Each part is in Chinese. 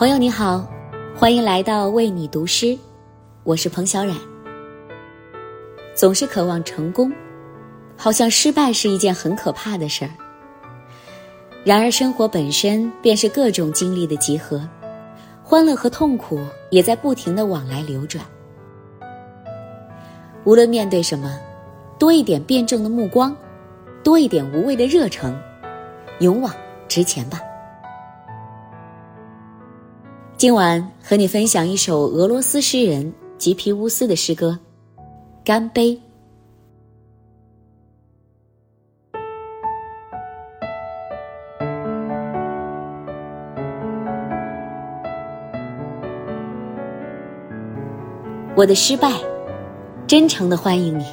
朋友你好，欢迎来到为你读诗，我是彭小冉。总是渴望成功，好像失败是一件很可怕的事儿。然而生活本身便是各种经历的集合，欢乐和痛苦也在不停的往来流转。无论面对什么，多一点辩证的目光，多一点无畏的热诚，勇往直前吧。今晚和你分享一首俄罗斯诗人吉皮乌斯的诗歌《干杯》。我的失败，真诚的欢迎你。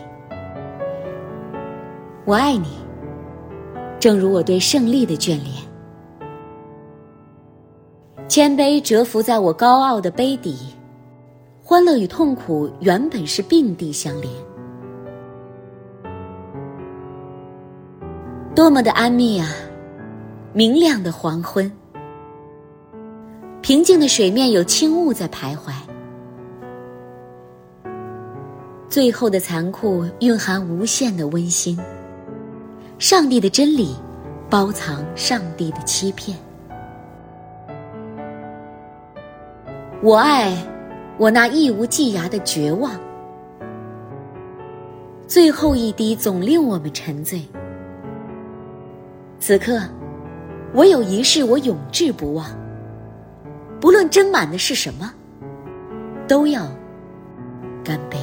我爱你，正如我对胜利的眷恋。谦卑蛰伏在我高傲的杯底，欢乐与痛苦原本是并蒂相连。多么的安谧啊！明亮的黄昏，平静的水面有轻雾在徘徊。最后的残酷蕴含无限的温馨。上帝的真理，包藏上帝的欺骗。我爱我那一无际涯的绝望，最后一滴总令我们沉醉。此刻，唯有一事我永志不忘，不论斟满的是什么，都要干杯。